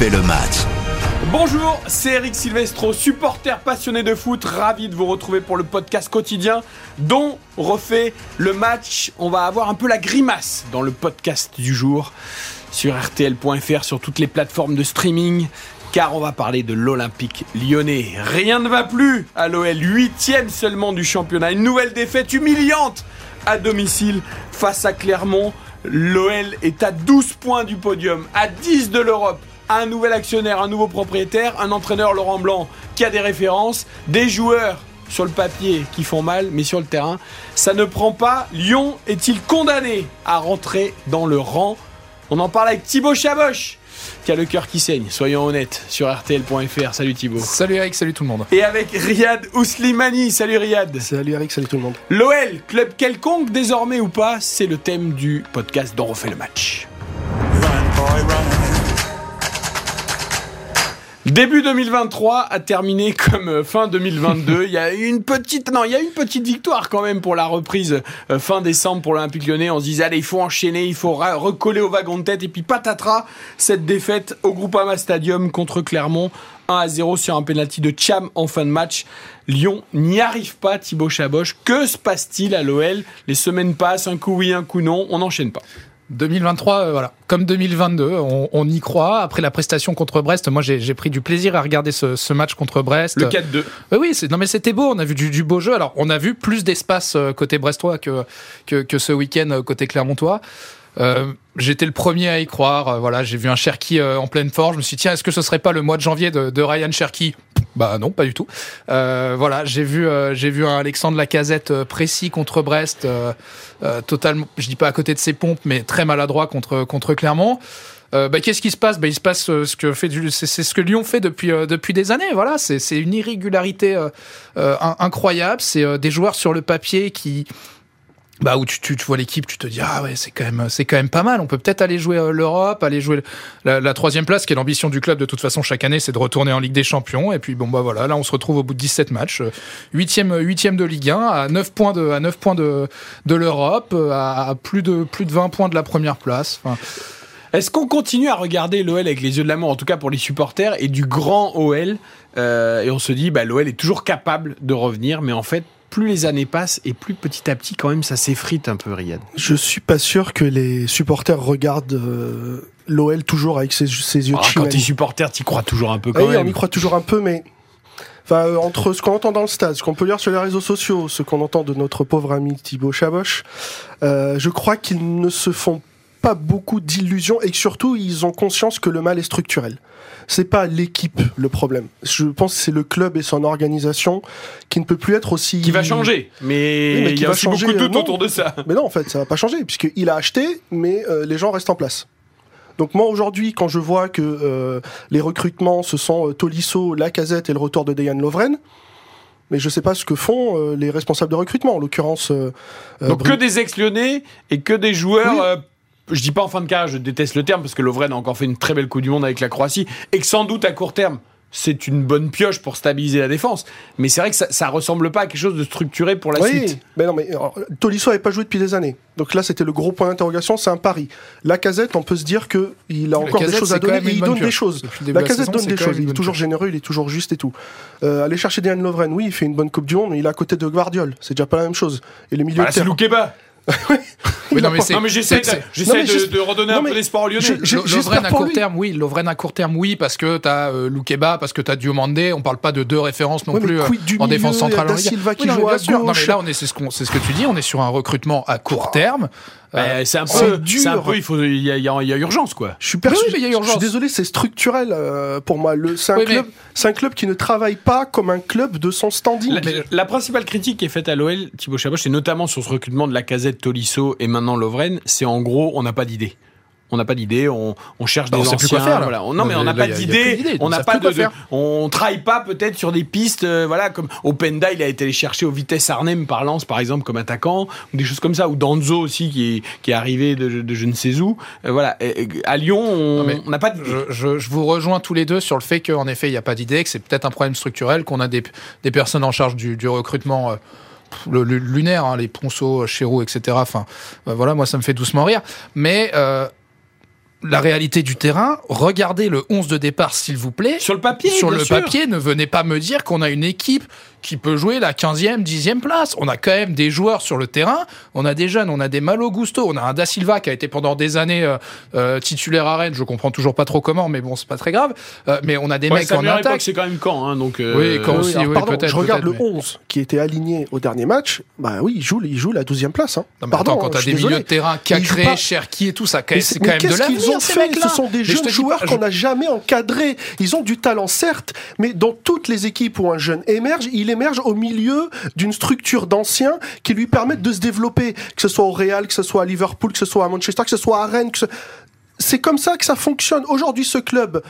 le match. Bonjour, c'est Eric Silvestro, supporter passionné de foot, ravi de vous retrouver pour le podcast quotidien dont refait le match. On va avoir un peu la grimace dans le podcast du jour sur rtl.fr, sur toutes les plateformes de streaming, car on va parler de l'Olympique lyonnais. Rien ne va plus à l'OL, huitième seulement du championnat, une nouvelle défaite humiliante à domicile face à Clermont. L'OL est à 12 points du podium, à 10 de l'Europe un nouvel actionnaire, un nouveau propriétaire, un entraîneur Laurent Blanc qui a des références, des joueurs sur le papier qui font mal, mais sur le terrain, ça ne prend pas. Lyon est-il condamné à rentrer dans le rang? On en parle avec Thibaut Chaboch qui a le cœur qui saigne, soyons honnêtes, sur RTL.fr. Salut Thibaut. Salut Eric, salut tout le monde. Et avec Riyad Ouslimani. Salut Riyad. Salut Eric, salut tout le monde. L'OL, club quelconque désormais ou pas, c'est le thème du podcast dont on refait le match. Début 2023 a terminé comme euh, fin 2022. Il y a une petite, non, il y a une petite victoire quand même pour la reprise euh, fin décembre pour l'Olympique Lyonnais. On se disait allez, il faut enchaîner, il faut recoller au wagon de tête et puis patatras cette défaite au Groupama Stadium contre Clermont. 1 à 0 sur un penalty de Cham en fin de match. Lyon n'y arrive pas, Thibaut Chaboch. Que se passe-t-il à l'OL Les semaines passent, un coup oui, un coup non, on n'enchaîne pas. 2023, euh, voilà, comme 2022, on, y croit. Après la prestation contre Brest, moi j'ai pris du plaisir à regarder ce, match contre Brest. Le 4-2. Euh, oui, non mais c'était beau. On a vu du, beau jeu. Alors on a vu plus d'espace euh, côté brestois que, que, ce week-end côté clermontois. J'étais le premier à y croire. voilà, j'ai vu un Cherki en pleine forme. Je me suis dit tiens, est-ce que ce serait pas le mois de janvier de, de Ryan Cherki? Bah non, pas du tout. Euh, voilà, j'ai vu, euh, j'ai vu un Alexandre Lacazette euh, précis contre Brest, totalement, je dis pas à côté de ses pompes, mais très maladroit contre contre Clermont. Bah, qu'est-ce qui se passe? Bah, Il se passe ce que fait c'est ce que Lyon fait depuis depuis des années. Voilà, c'est une irrégularité incroyable. C'est des joueurs sur le papier qui bah où tu, tu, vois l'équipe, tu te dis ah ouais c'est quand même c'est quand même pas mal. On peut peut-être aller jouer euh, l'Europe, aller jouer la, troisième place, qui est l'ambition du club de toute façon chaque année, c'est de retourner en Ligue des Champions. Et puis bon bah voilà, là on se retrouve au bout de 17 matchs, euh, huitième huitième de Ligue 1, à 9 points de à 9 points de de l'Europe, euh, à, plus de plus de 20 points de la première place. Est-ce qu'on continue à regarder l'OL avec les yeux de l'amour, en tout cas pour les supporters, et du grand OL Et on se dit, bah, l'OL est toujours capable de revenir, mais en fait, plus les années passent et plus petit à petit, quand même, ça s'effrite un peu, Riyad. Je suis pas sûr que les supporters regardent euh, l'OL toujours avec ses, yeux de ah, Quand t'es supporter, t'y crois toujours un peu quand même. on y croit toujours un peu, mais Enfin, euh, entre ce qu'on entend dans le stade, ce qu'on peut lire sur les réseaux sociaux, ce qu'on entend de notre pauvre ami Thibaut Chaboch, euh, je crois qu'ils ne se font pas beaucoup d'illusions et que surtout ils ont conscience que le mal est structurel. C'est pas l'équipe le problème. Je pense que c'est le club et son organisation qui ne peut plus être aussi. Qui va changer, mais, il y a aussi beaucoup de tout autour de ça. Mais non, en fait, ça va pas changer puisqu'il a acheté, mais euh, les gens restent en place. Donc moi aujourd'hui, quand je vois que euh, les recrutements ce sont euh, Tolisso, Lacazette et le retour de Dejan Lovren, mais je sais pas ce que font les responsables de recrutement, en l'occurrence. Donc que des ex-lyonnais et que des joueurs je dis pas en fin de carrière, je déteste le terme parce que Lovren a encore fait une très belle Coupe du Monde avec la Croatie et que sans doute à court terme, c'est une bonne pioche pour stabiliser la défense. Mais c'est vrai que ça, ça ressemble pas à quelque chose de structuré pour la oui, suite. Mais non, mais Tolisso n'avait pas joué depuis des années. Donc là, c'était le gros point d'interrogation, c'est un pari. La casette, on peut se dire que il a encore des choses à donner et il donne des choses. La casette donne des choses. Il est toujours généreux, il est toujours juste et tout. Euh, aller chercher Dejan Lovren, oui, il fait une bonne Coupe du Monde, mais il est à côté de Guardiol. C'est déjà pas la même chose. Et le milieu ah, c'est Loukeba oui, non, mais, j'essaie de, redonner un peu d'espoir aux Lyonnais. Lovren à court terme, oui. Lovren à court terme, oui, parce que t'as euh, Loukeba, parce que t'as Diomande. On parle pas de deux références non plus euh, en défense centrale. Silva qui joue à gauche. Non, mais là, on est, c'est ce, ce que tu dis. On est sur un recrutement à court terme. Euh, c'est un peu. Un peu, il faut, il y, a, il y a urgence quoi. Je suis persuadé. Oui, il y a urgence. Je suis désolé, c'est structurel euh, pour moi. Le, c'est un club, c'est un club qui ne travaille pas comme un club de son standing. La, principale critique qui est faite à l'OL, Thibaut Chaboch, c'est notamment sur ce recrutement de la casette Tolisso et maintenant Lovren, c'est en gros, on n'a pas d'idée on n'a pas d'idée, on, cherche des anciens. Plus quoi faire, voilà. non, mais on n'a pas d'idée, on n'a pas de, on travaille pas peut-être sur des pistes, euh, voilà, comme Openda, il a été allé chercher au Vitesse Arnhem par Lens, par exemple, comme attaquant, ou des choses comme ça, ou Danzo aussi qui est, qui est arrivé de, je ne sais où. Euh, voilà, à Lyon, on n'a pas de. Je, je, vous rejoins tous les deux sur le fait qu'en effet, il n'y a pas d'idée, que c'est peut-être un problème structurel, qu'on a des, des, personnes en charge du, du recrutement. Euh, le, lunaire, hein, les Ponceau, Chéroux, etc. Enfin, voilà, moi ça me fait doucement rire. Mais la réalité du terrain, regardez le 11 de départ, s'il vous plaît. Sur le papier, Sur bien le sûr. papier, ne venez pas me dire qu'on a une équipe qui peut jouer la 15e, 10e place. On a quand même des joueurs sur le terrain. On a des jeunes, on a des Malo Gusto, on a un Da Silva qui a été pendant des années euh, euh, titulaire à Rennes. Je comprends toujours pas trop comment, mais bon, c'est pas très grave. Euh, mais on a des Ouais, mecs en attaque. c'est quand même quand, hein, donc. Oui, Oui, aussi, oui, pardon, je regarde le mais- 11 qui était aligné au dernier match. Bah oui, il joue, il joue la 12e place. Hein. Non, mais pardon, attends, quand t'as des milieux de terrain, Cacré, pas- Cherki et tout ça, c'est quand même de qu'est-ce qu'ils l'avenir, ont fait. Ce sont des Mais jeunes joueurs qu'on n'a jamais encadrés? Ils ont du talent, certes, mais dans toutes les équipes où un jeune émerge, il émerge au milieu d'une structure d'anciens qui lui permettent de se développer, que ce soit au Real, que ce soit à Liverpool, que ce soit à Manchester, que ce soit à Rennes. que ce- C'est comme ça que ça fonctionne. Aujourd'hui, ce club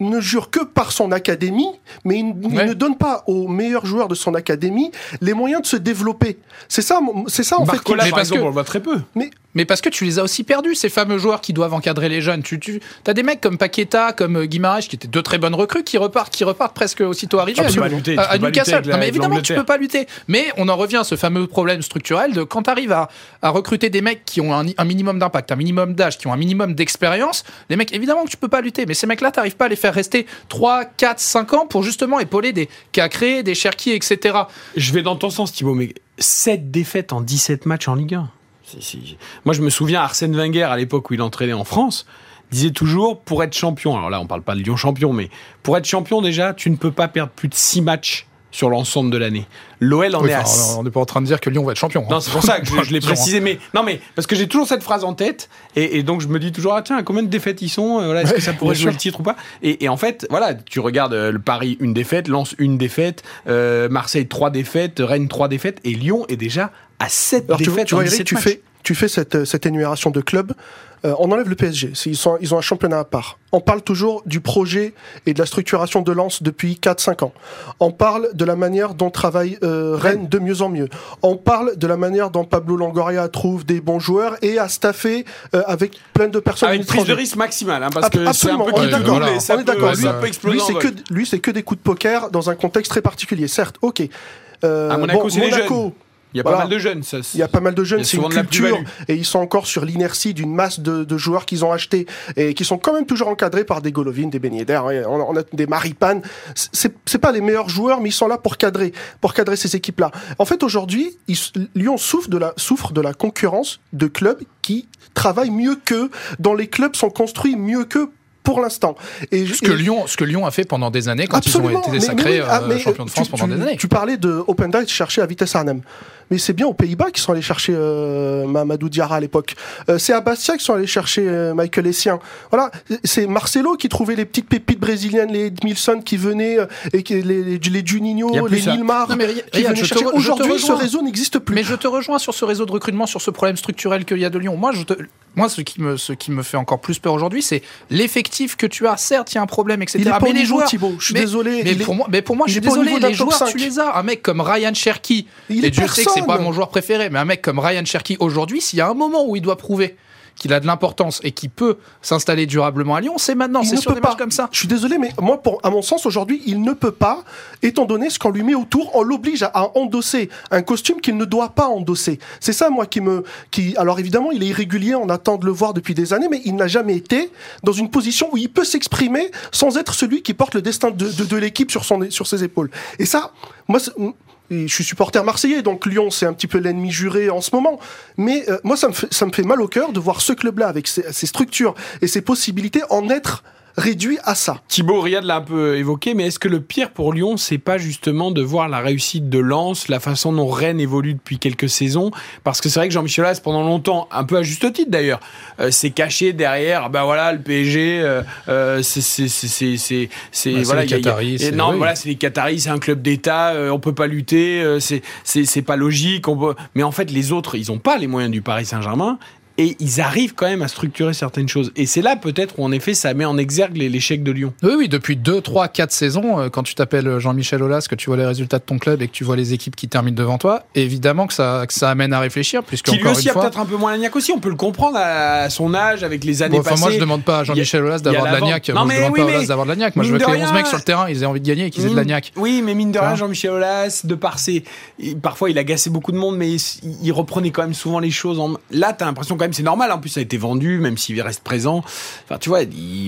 ne jure que par son académie, mais il, Ouais. ne donne pas aux meilleurs joueurs de son académie les moyens de se développer. C'est ça, c'est ça en fait. qui- Mais par parce exemple, que- on le voit très peu. Mais parce que tu les as aussi perdus, ces fameux joueurs qui doivent encadrer les jeunes. Tu, tu as des mecs comme Paqueta, comme euh, Guimaraes, qui étaient deux très bonnes recrues, qui repartent, qui repartent presque aussitôt arrivés. Tu peux à- lutter, tu à, peux à pas lutter Newcastle. la- non, mais évidemment, tu peux pas lutter. Mais on en revient à ce fameux problème structurel de quand tu arrives à, à recruter des mecs qui ont un, un minimum d'impact, un minimum d'âge, qui ont un minimum d'expérience, les mecs, évidemment que tu peux pas lutter. Mais ces mecs-là, t'arrives pas à les faire rester 3, 4, 5 ans pour justement épauler des Cacré, des Cherki, etc. Je vais dans ton sens, Thibaut, mais 7 défaites en 17 matchs en Ligue 1. Moi, je me souviens, Arsène Wenger, à l'époque où il entraînait en France, disait toujours, pour être champion, alors là, on parle pas de Lyon champion, mais pour être champion, déjà, tu ne peux pas perdre plus de 6 matchs sur l'ensemble de l'année. L'OL en Oui, est à on n'est pas en train de dire que Lyon va être champion. hein. Non, c'est pour ça que je, je l'ai Genre, précisé. Mais non, mais parce que j'ai toujours cette phrase en tête, et, et donc je me dis toujours ah tiens combien de défaites ils sont, euh, voilà, est-ce que ça pourrait jouer le titre ou pas? Et, et en fait, voilà, tu regardes euh, le Paris une défaite, Lens une défaite, euh, Marseille trois défaites, Rennes trois défaites, et Lyon est déjà à 7 Alors, tu, vois- défaites tu vois, Eric, 17 tu matchs. fais, tu fais cette, cette énumération de clubs. Euh, on enlève le PSG. Ils, sont, ils ont un championnat à part. On parle toujours du projet et de la structuration de Lens depuis 4-5 ans. On parle de la manière dont travaille euh, Rennes de mieux en mieux. On parle de la manière dont Pablo Longoria trouve des bons joueurs et a staffé euh, avec plein de personnes avec prise de risque maximale, hein, parce Ab- que c'est un absolument, peu on est d'accord. voilà. on est Lui, c'est que lui, c'est que des coups de poker dans un contexte très particulier. Certes, ok. Euh, À Monaco, bon, Monaco, Il y a pas mal de jeunes. Ça, il y a pas mal de jeunes, c'est une culture, et ils sont encore sur l'inertie d'une masse de, de joueurs qu'ils ont achetés et qui sont quand même toujours encadrés par des Golovin, des Ben Yedder, hein, on, a- on a des Maripan. C'est pas les meilleurs joueurs, mais ils sont là pour cadrer, pour cadrer ces équipes-là. En fait, aujourd'hui, Lyon souffre de la souffre de la concurrence de clubs qui travaillent mieux qu'eux, dont les clubs sont construits mieux qu'eux pour l'instant. Et Ce que, Lyon, ce que Lyon a fait pendant des années quand Absolument, ils ont été mais- sacrés mais ah, euh, mais, champions de tu- France pendant tu, des années. Tu parlais de Open Dive chercher à Vitesse Arnhem. Mais c'est bien aux Pays-Bas qu'ils sont allés chercher euh, Mamadou Diarra à l'époque. Euh, c'est à Bastia qu'ils sont allés chercher euh, Michael Essien. Voilà, c'est Marcelo qui trouvait les petites pépites brésiliennes, les Edmilson qui venaient, euh, et qui, les, les, les Juninho, les. Nilmar, Aujourd'hui, ce réseau n'existe plus. Mais je te rejoins sur ce réseau de recrutement, sur ce problème structurel qu'il y a de Lyon. Moi, je te- moi ce, qui me, ce qui me fait encore plus peur aujourd'hui, c'est l'effectif que tu as. Certes, il y a un problème, etc. il est pas mais les joueurs. Thibaut. Je suis mais- désolé. Mais pour, moi, mais pour moi, je suis désolé, les joueurs, 5. tu les as. Un mec comme Ryan Cherky, Il et Dieu sait que c'est pas mon joueur préféré, mais un mec comme Ryan Cherky aujourd'hui, s'il y a un moment où il doit prouver qu'il a de l'importance et qu'il peut s'installer durablement à Lyon, c'est maintenant, c'est sur des matchs comme ça. Je suis désolé, mais moi, pour, à mon sens, aujourd'hui, il ne peut pas, étant donné ce qu'on lui met autour, on l'oblige à, à endosser un costume qu'il ne doit pas endosser. C'est ça, moi, qui me, qui, alors évidemment, il est irrégulier, on attend de le voir depuis des années, mais il n'a jamais été dans une position où il peut s'exprimer sans être celui qui porte le destin de, de, de l'équipe sur son, sur ses épaules. Et ça, moi, je suis supporter marseillais, donc Lyon, c'est un petit peu l'ennemi juré en ce moment. Mais euh, moi, ça me, fait, ça me fait mal au cœur de voir ce club-là, avec ses, ses structures et ses possibilités, en être réduit à ça. Thibaut Riyad l'a un peu évoqué, mais est-ce que le pire pour Lyon, c'est pas justement de voir la réussite de Lens, la façon dont Rennes évolue depuis quelques saisons? Parce que c'est vrai que Jean-Michel Aulas, pendant longtemps, un peu à juste titre d'ailleurs, euh, s'est caché derrière, ben voilà, le PSG, euh, euh, c'est c'est c'est c'est c'est c'est- Bah, c'est voilà, les y a- y a- Qataris, c'est- non, oui. voilà, c'est les Qataris, c'est un club d'État, euh, on peut pas lutter, euh, c'est c'est c'est pas logique, on peut... mais en fait les autres, ils ont pas les moyens du Paris Saint-Germain. Et ils arrivent quand même à structurer certaines choses. Et c'est là peut-être où en effet ça met en exergue l'échec de Lyon. Oui, oui, depuis 2, 3, 4 saisons, euh, quand tu t'appelles Jean-Michel Aulas, que tu vois les résultats de ton club et que tu vois les équipes qui terminent devant toi, évidemment que ça, que ça amène à réfléchir, puisque Qui lui aussi une a peut-être un peu moins l'agnac aussi, on peut le comprendre à son âge, avec les années Bon, enfin, passées. moi, je demande pas à Jean-Michel Aulas d'avoir de la l'agnac. Moi, Non, je mais demande oui, pas à mais Aulas d'avoir de l'agnac. Moi, je veux que les 11 rien- mecs sur le terrain, ils aient envie de gagner et qu'ils aient de l'agnac. Oui, mais mine de rien, Jean-Michel Aulas, de par ses. Parfois, il agaçait beaucoup de monde, mais il, il reprenait quand même souvent les choses en. Là, t'as l'impression quand même, c'est normal. En plus, ça a été vendu, même s'il reste présent. Enfin, tu vois,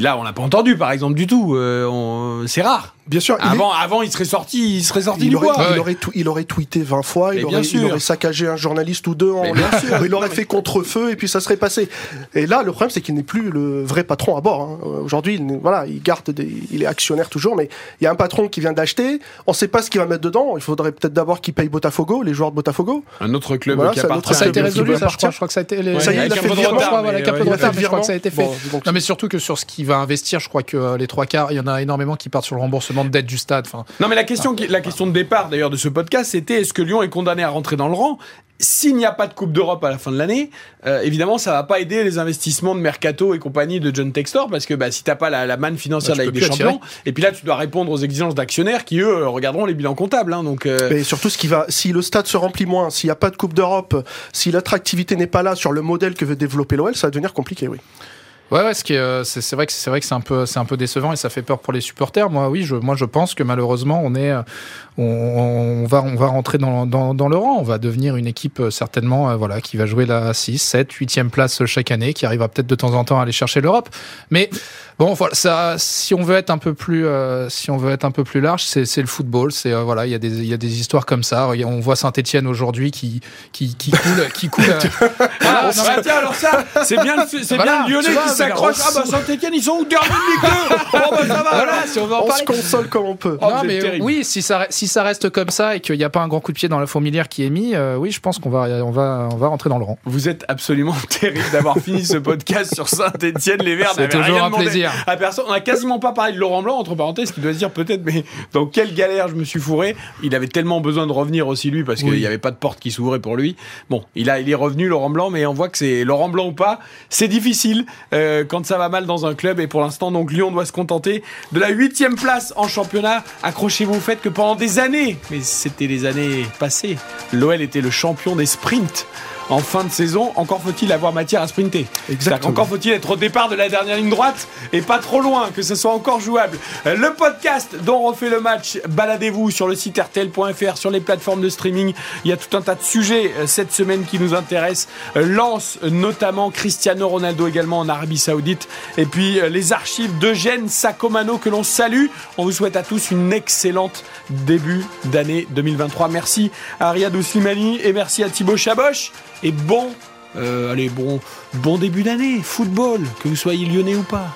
là, on l'a pas entendu, par exemple, du tout. Euh, c'est rare. Bien sûr, il est- Avant, avant, il serait sorti, il serait sorti il du aurait, bois. il, Ouais. aurait tw- il aurait tweeté 20 fois, il aurait, il sûr. aurait saccagé un journaliste ou deux, en Mais bien l'air, sûr. il aurait fait contre-feu et puis ça serait passé. Et là, le problème, c'est qu'il n'est plus le vrai patron à bord. hein. Aujourd'hui, il, voilà, il garde, des, il est actionnaire toujours, mais il y a un patron qui vient d'acheter. On ne sait pas ce qu'il va mettre dedans. Il faudrait peut-être d'abord qu'il paye Botafogo, les joueurs de Botafogo. Un autre club Voilà, qui appartient. Ça a été résolu, ça, je crois. Je crois que ça a été. les- Ouais, Ça y est, il a fait je crois que ça a été fait. Non, mais surtout que sur ce qu'il va investir, je crois que euh, les trois quarts, il y en a énormément qui partent sur le remboursement de dette du stade. Enfin, Non, mais la question, qui- la question de départ d'ailleurs de ce podcast, c'était est-ce que Lyon est condamné à rentrer dans le rang? S'il n'y a pas de Coupe d'Europe à la fin de l'année, euh, évidemment, ça va pas aider les investissements de mercato et compagnie de John Textor parce que bah, si t'as pas la, la manne financière Bah, de la Ligue des Champions, et puis là, tu dois répondre aux exigences d'actionnaires qui eux regarderont les bilans comptables. Hein, donc, euh, Et surtout, ce qui va, si le stade se remplit moins, s'il n'y a pas de Coupe d'Europe, si l'attractivité n'est pas là sur le modèle que veut développer l'OL, ça va devenir compliqué, oui. Ouais, ouais, ce euh, c'est c'est vrai que c'est vrai que c'est un peu, c'est un peu décevant et ça fait peur pour les supporters. Moi, oui, je, moi, je pense que malheureusement, on est, euh, on, on va, on va rentrer dans, dans, dans le rang. On va devenir une équipe euh, certainement, voilà, qui va jouer la 6, 7, 8e place chaque année, qui arrivera peut-être de temps en temps à aller chercher l'Europe. Mais bon, voilà, ça, si on veut être un peu plus, euh, si on veut être un peu plus large, c'est c'est le football. C'est euh, voilà, il y a des, il y a des histoires comme ça. On voit Saint-Étienne aujourd'hui qui, qui, qui coule, qui coule. euh, voilà, non, mais- Ah, tiens, alors ça, c'est bien, c'est Voilà, bien le Lyonnais s'accroche. Ah bah Saint-Etienne, ils sont où dernier de Ligue 2 bah ça va, voilà, si on veut en On parler. se console comme on peut. Oh, non, mais terrible. oui, si ça, re- si ça reste comme ça et qu'il n'y a pas un grand coup de pied dans la fourmilière qui est mis, euh, oui, je pense qu'on va, on va, on va rentrer dans le rang. Vous êtes absolument terrible d'avoir fini ce podcast sur Saint-Etienne. Les Verts C'est toujours rien un plaisir. à personne. On a quasiment pas parlé de Laurent Blanc, entre parenthèses, qui doit se dire peut-être, mais dans quelle galère je me suis fourré. Il avait tellement besoin de revenir aussi, lui, parce qu'il Oui. n'y avait pas de porte qui s'ouvrait pour lui. Bon, il, a, il est revenu, Laurent Blanc, mais on voit que c'est Laurent Blanc ou pas. C'est difficile euh, quand ça va mal dans un club. Et pour l'instant, donc, Lyon doit se contenter de la huitième place en championnat. Accrochez-vous au fait que pendant des années, mais c'était les années passées, l'OL était le champion des sprints. En fin de saison, encore faut-il avoir matière à sprinter. Exactement. Encore faut-il être au départ de la dernière ligne droite et pas trop loin, que ce soit encore jouable. Euh, Le podcast dont on refait le match, baladez-vous sur le site rtl.fr, sur les plateformes de streaming. Il y a tout un tas de sujets euh, cette semaine qui nous intéressent. Euh, Lance notamment Cristiano Ronaldo également en Arabie Saoudite. Et puis euh, les archives d'Eugène Sacomano que l'on salue. On vous souhaite à tous une excellente début d'année 2023. Merci à Riyad et merci à Thibaut Chaboch. Et bon, euh, allez, bon, bon début d'année, football, que vous soyez lyonnais ou pas.